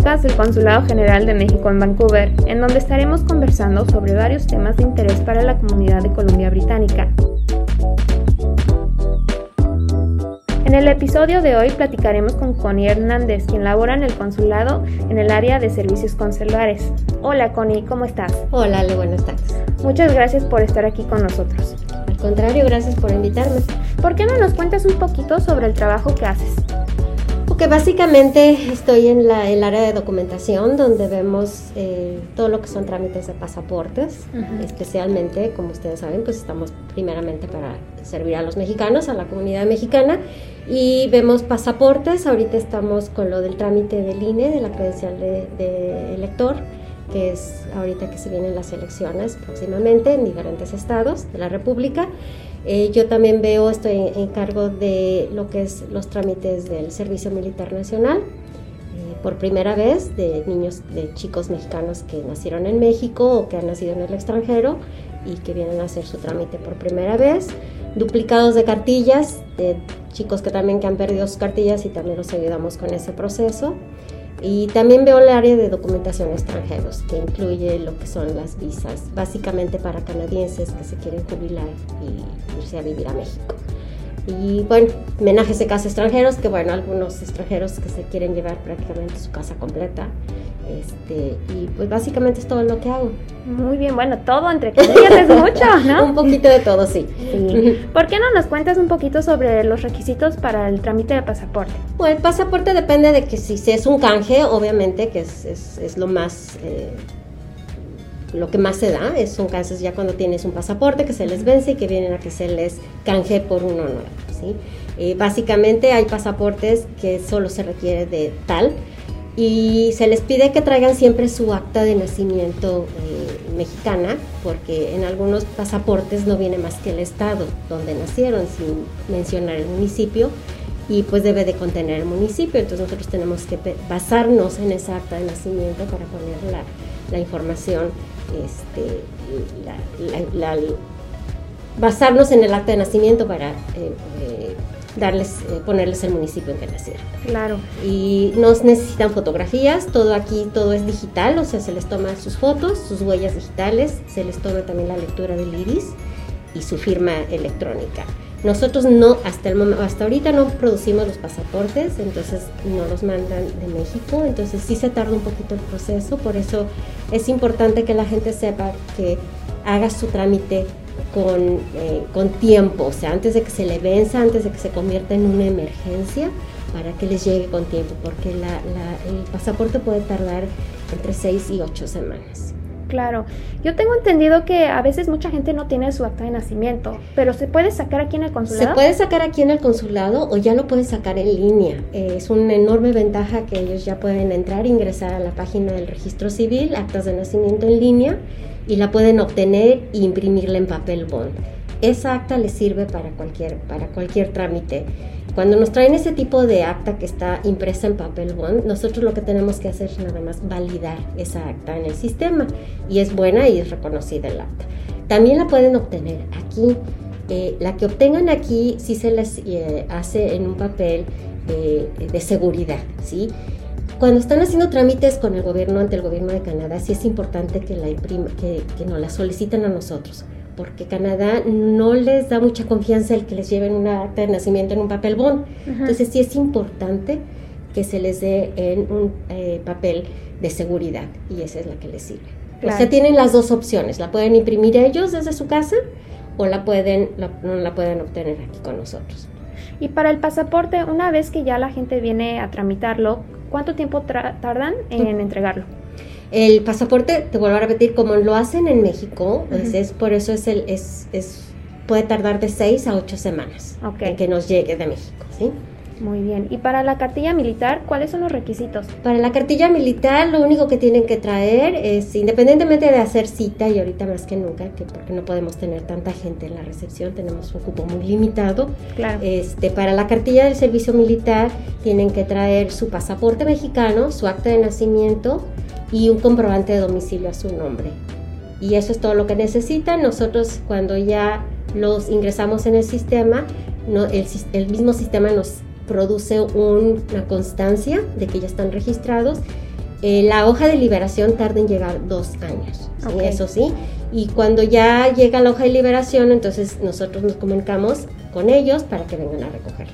podcast del Consulado General de México en Vancouver, en donde estaremos conversando sobre varios temas de interés para la comunidad de Columbia Británica. En el episodio de hoy platicaremos con Connie Hernández, quien labora en el consulado en el área de servicios consulares. Hola Connie, ¿cómo estás? Hola Ale, buenas tardes. Muchas gracias por estar aquí con nosotros. Al contrario, gracias por invitarme. ¿Por qué no nos cuentas un poquito sobre el trabajo que haces? Porque básicamente estoy en la, el área de documentación donde vemos eh, todo lo que son trámites de pasaportes, especialmente, como ustedes saben, pues estamos primeramente para servir a los mexicanos, a la comunidad mexicana, y vemos pasaportes, ahorita estamos con lo del trámite del INE, de la credencial de, de elector, que es ahorita que se vienen las elecciones próximamente en diferentes estados de la República. Eh, yo también veo, estoy en cargo de lo que es los trámites del Servicio Militar Nacional, eh, por primera vez, de niños, de chicos mexicanos que nacieron en México o que han nacido en el extranjero y que vienen a hacer su trámite por primera vez. Duplicados de cartillas, de chicos que también que han perdido sus cartillas y también los ayudamos con ese proceso. Y también veo el área de documentación extranjeros, que incluye lo que son las visas, básicamente para canadienses que se quieren jubilar y irse a vivir a México. Y bueno, menajes de casa extranjeros, que bueno, algunos extranjeros que se quieren llevar prácticamente su casa completa. Este, y pues básicamente es todo lo que hago. Muy bien, bueno, todo entre comillas es mucho, ¿no? un poquito de todo, sí. ¿Por qué no nos cuentas un poquito sobre los requisitos para el trámite de pasaporte? Bueno, el pasaporte depende de que si, es un canje, obviamente, que es, es, es lo más... Eh, lo que más se da es, son casos ya cuando tienes un pasaporte que se les vence y que vienen a que se les canje por uno nuevo. ¿sí? Eh, básicamente hay pasaportes que solo se requiere de tal y se les pide que traigan siempre su acta de nacimiento eh, mexicana porque en algunos pasaportes no viene más que el estado donde nacieron sin mencionar el municipio y pues debe de contener el municipio, entonces nosotros tenemos que basarnos en esa acta de nacimiento para poner la, la información este, basarnos en el acta de nacimiento para eh, eh, darles, eh, ponerles el municipio en que nacieron. Claro. Y nos necesitan fotografías, todo aquí, todo es digital, o sea, se les toma sus fotos, sus huellas digitales, se les toma también la lectura del iris y su firma electrónica. Nosotros no, hasta, el momento, hasta ahorita no producimos los pasaportes, entonces no los mandan de México, entonces sí se tarda un poquito el proceso, por eso es importante que la gente sepa que haga su trámite con, eh, con tiempo, o sea, antes de que se le venza, antes de que se convierta en una emergencia, para que les llegue con tiempo, porque la, la, el pasaporte puede tardar entre 6 y 8 semanas. Claro, yo tengo entendido que a veces mucha gente no tiene su acta de nacimiento, pero ¿se puede sacar aquí en el consulado? Se puede sacar aquí en el consulado o ya lo pueden sacar en línea. Eh, es una enorme ventaja que ellos ya pueden entrar, ingresar a la página del registro civil, actas de nacimiento en línea, y la pueden obtener e imprimirla en papel bond. Esa acta les sirve para cualquier, para cualquier trámite. Cuando nos traen ese tipo de acta que está impresa en papel bond, nosotros lo que tenemos que hacer es nada más validar esa acta en el sistema y es buena y es reconocida el acta. También la pueden obtener aquí. Eh, la que obtengan aquí sí se les eh, hace en un papel eh, de seguridad, ¿sí? Cuando están haciendo trámites con el gobierno ante el gobierno de Canadá, sí es importante que, la que, que nos la soliciten a nosotros porque Canadá no les da mucha confianza el que les lleven una acta de nacimiento en un papel bond. Entonces sí es importante que se les dé en un eh, papel de seguridad y esa es la que les sirve. O sea, tienen las dos opciones, la pueden imprimir ellos desde su casa o la pueden, la, la pueden obtener aquí con nosotros. Y para el pasaporte, una vez que ya la gente viene a tramitarlo, ¿cuánto tiempo tardan en entregarlo? El pasaporte, te vuelvo a repetir, como lo hacen en México, es, por eso es el, es, es, puede tardar de seis a ocho semanas en que nos llegue de México, ¿sí? Muy bien. ¿Y para la cartilla militar, cuáles son los requisitos? Para la cartilla militar, lo único que tienen que traer es, independientemente de hacer cita, y ahorita más que nunca, que porque no podemos tener tanta gente en la recepción, tenemos un cupo muy limitado. Claro. Este, para la cartilla del servicio militar, tienen que traer su pasaporte mexicano, su acta de nacimiento, y un comprobante de domicilio a su nombre. Y eso es todo lo que necesitan. Nosotros cuando ya los ingresamos en el sistema, no, el, el, mismo sistema nos produce una constancia de que ya están registrados Eh, la hoja de liberación tarda en llegar dos años, eso sí. Y cuando ya llega la hoja de liberación, entonces nosotros nos comunicamos con ellos para que vengan a recogerla.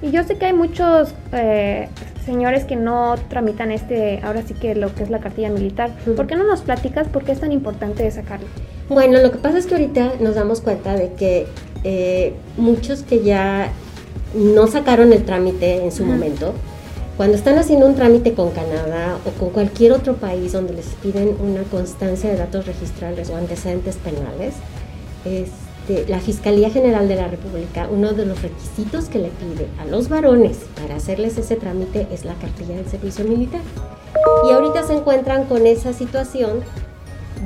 Y yo sé que hay muchos eh, señores que no tramitan este, ahora sí que lo que es la cartilla militar. ¿Por qué no nos platicas por qué es tan importante sacarlo? Bueno, lo que pasa es que ahorita nos damos cuenta de que eh, muchos que ya no sacaron el trámite en su momento, cuando están haciendo un trámite con Canadá o con cualquier otro país donde les piden una constancia de datos registrales o antecedentes penales, este, la Fiscalía General de la República, uno de los requisitos que le pide a los varones para hacerles ese trámite es la cartilla del servicio militar. Y ahorita se encuentran con esa situación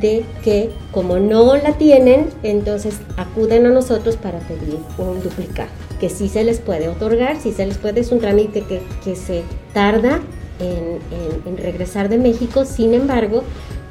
de que como no la tienen, entonces acuden a nosotros para pedir un duplicado, que sí se les puede otorgar, sí se les puede, es un trámite que, que se tarda en, regresar de México, sin embargo,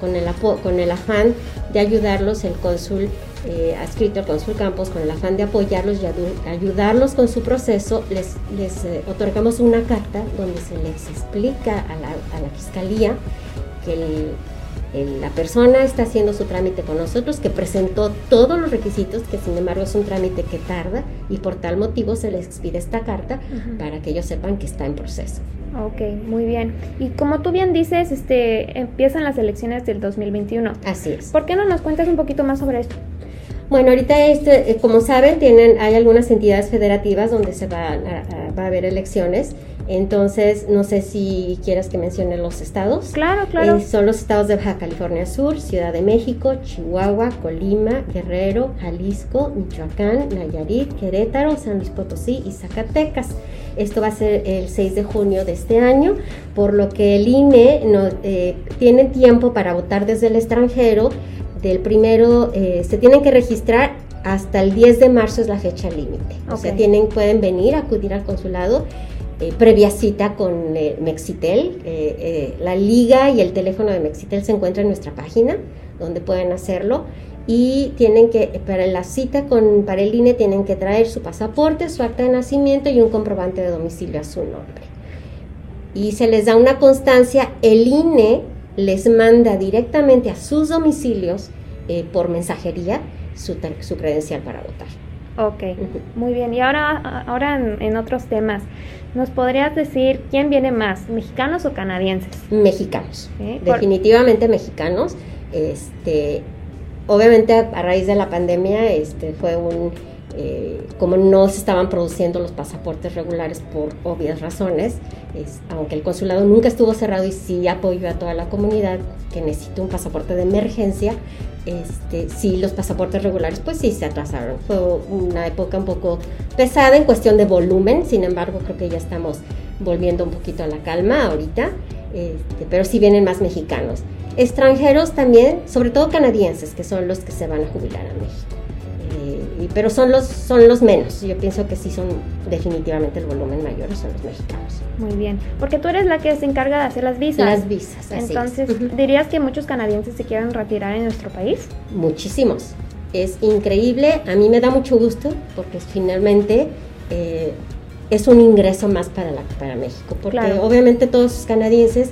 con el, con el afán de ayudarlos, el cónsul eh, adscrito, el cónsul Campos, con el afán de apoyarlos y ayudarlos con su proceso, les, les eh, otorgamos una carta donde se les explica a la, a la Fiscalía que el, la persona está haciendo su trámite con nosotros, que presentó todos los requisitos, que sin embargo es un trámite que tarda y por tal motivo se les expide esta carta para que ellos sepan que está en proceso. Ok, muy bien. Y como tú bien dices, este, empiezan las elecciones del 2021. Así es. ¿Por qué no nos cuentas un poquito más sobre esto? Bueno, ahorita, este, eh, como saben, tienen, hay algunas entidades federativas donde se va a, va a haber elecciones. Entonces, no sé si quieras que mencione los estados. Claro, claro. Eh, son los estados de Baja California Sur, Ciudad de México, Chihuahua, Colima, Guerrero, Jalisco, Michoacán, Nayarit, Querétaro, San Luis Potosí y Zacatecas. Esto va a ser el 6 de junio de este año, por lo que el INE no, eh, tiene tiempo para votar desde el extranjero. Del primero, eh, se tienen que registrar hasta el 10 de marzo es la fecha límite. O sea, tienen, pueden venir, acudir al consulado eh, previa cita con eh, Mexitel. Eh, la liga y el teléfono de Mexitel se encuentran en nuestra página, donde pueden hacerlo. Y tienen que, para la cita con, para el INE, tienen que traer su pasaporte, su acta de nacimiento y un comprobante de domicilio a su nombre. Y se les da una constancia, el INE les manda directamente a sus domicilios por mensajería su, su credencial para votar. Ok, muy bien. Y ahora, ahora en, otros temas, ¿nos podrías decir quién viene más, mexicanos o canadienses? Mexicanos, definitivamente mexicanos. Este, obviamente a raíz de la pandemia, este, fue un eh, como no se estaban produciendo los pasaportes regulares por obvias razones, aunque el consulado nunca estuvo cerrado y sí apoyó a toda la comunidad que necesita un pasaporte de emergencia, este, sí los pasaportes regulares pues sí se atrasaron. Fue una época un poco pesada en cuestión de volumen, sin embargo creo que ya estamos volviendo un poquito a la calma ahorita, este, pero sí vienen más mexicanos. Extranjeros también, sobre todo canadienses, que son los que se van a jubilar a México pero son los, son los menos. Yo pienso que sí son definitivamente el volumen mayor, son los mexicanos. Muy bien, porque tú eres la que se encarga de hacer las visas. Las visas, así Entonces, ¿dirías que muchos canadienses se quieren retirar en nuestro país? Muchísimos. Es increíble, a mí me da mucho gusto porque finalmente eh, es un ingreso más para, la, para México, porque obviamente todos los canadienses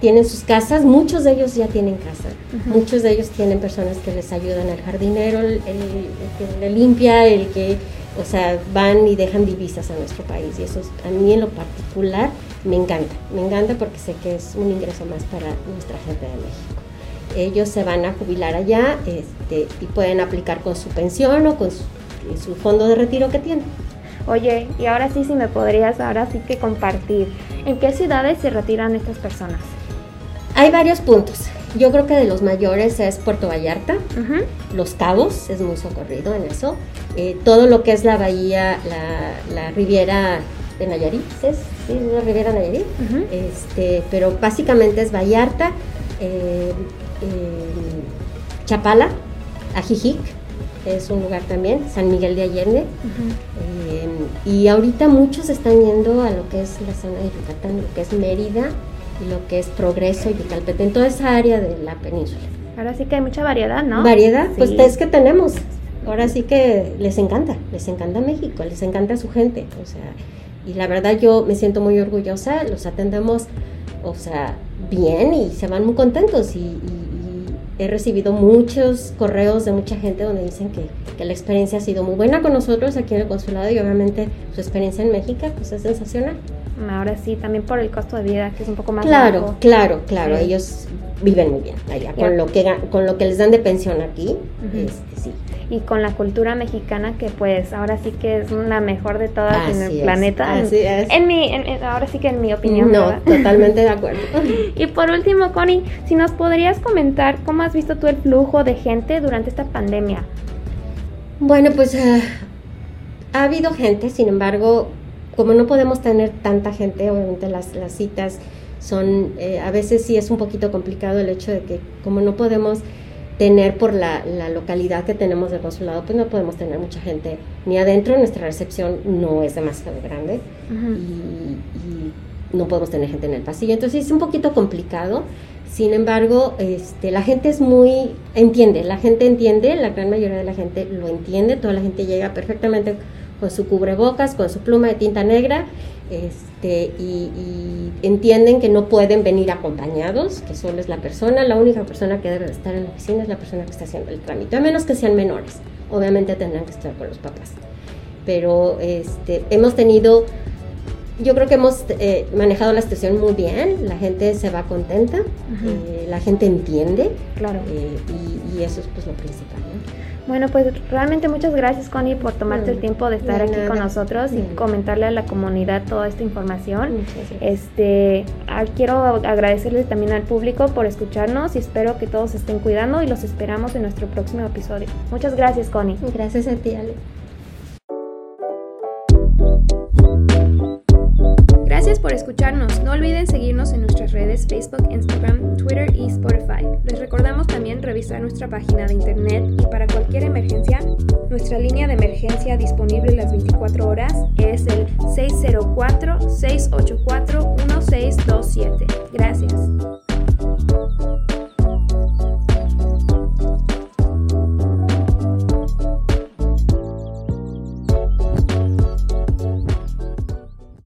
tienen sus casas, muchos de ellos ya tienen casa, muchos de ellos tienen personas que les ayudan, al jardinero, el, que le limpia, el que, o sea, van y dejan divisas a nuestro país y eso a mí en lo particular me encanta, me encanta porque sé que es un ingreso más para nuestra gente de México. Ellos se van a jubilar allá este, y pueden aplicar con su pensión o con su, su fondo de retiro que tienen. Oye, y ahora sí, si me podrías ahora sí que compartir, ¿en qué ciudades se retiran estas personas? Hay varios puntos. Yo creo que de los mayores es Puerto Vallarta, Los Cabos, es muy socorrido en eso. Eh, todo lo que es la bahía, la, Riviera de Nayarit, ¿es? Sí, la Riviera Nayarit. este, pero básicamente es Vallarta, eh, Chapala, Ajijic, es un lugar también, San Miguel de Allende. Eh, y ahorita muchos están yendo a lo que es la zona de Yucatán, lo que es Mérida lo que es Progreso y Vicalpete, en toda esa área de la península. Ahora sí que hay mucha variedad, ¿no? Variedad, pues es que tenemos. Ahora sí que les encanta, les encanta México, les encanta su gente, o sea, y la verdad yo me siento muy orgullosa, los atendemos, o sea, bien y se van muy contentos y, he recibido muchos correos de mucha gente donde dicen que, que, la experiencia ha sido muy buena con nosotros aquí en el consulado y obviamente su experiencia en México pues es sensacional. Ahora sí, también por el costo de vida que es un poco más Claro, claro, claro, ellos viven muy bien allá, con lo que con lo que les dan de pensión aquí, este, sí y con la cultura mexicana que pues ahora sí que es la mejor de todas en el planeta. Así es. En mi, ahora sí que en mi opinión. No, totalmente de acuerdo. y por último, Connie, si nos podrías comentar cómo has visto tú el flujo de gente durante esta pandemia. Bueno, pues eh, ha habido gente, sin embargo, como no podemos tener tanta gente, obviamente las, las citas son, eh, a veces sí es un poquito complicado el hecho de que como no podemos tener por la, localidad que tenemos del consulado, pues no podemos tener mucha gente ni adentro, nuestra recepción no es demasiado grande y, no podemos tener gente en el pasillo, entonces es un poquito complicado. Sin embargo, este, la gente es muy, entiende, la gente entiende, la gran mayoría de la gente lo entiende, toda la gente llega perfectamente con su cubrebocas, con su pluma de tinta negra, este, y, entienden que no pueden venir acompañados, que solo es la persona, la única persona que debe estar en la oficina es la persona que está haciendo el trámite, a menos que sean menores, obviamente tendrán que estar con los papás. Pero este, hemos tenido, yo creo que hemos eh, manejado la situación muy bien, la gente se va contenta, eh, la gente entiende, claro. Eh, y, y, eso es pues lo principal. Bueno, pues realmente muchas gracias Connie por tomarte el mm, tiempo de estar aquí con nosotros y mm. comentarle a la comunidad toda esta información. Este, ah, quiero agradecerles también al público por escucharnos y espero que todos estén cuidando y los esperamos en nuestro próximo episodio. Muchas gracias Connie. Gracias a ti Ale. Gracias por escucharnos. No olviden seguirnos en nuestras redes Facebook, Instagram, también revisar nuestra página de internet y para cualquier emergencia, nuestra línea de emergencia disponible las 24 horas es el 604-684-1627. Gracias.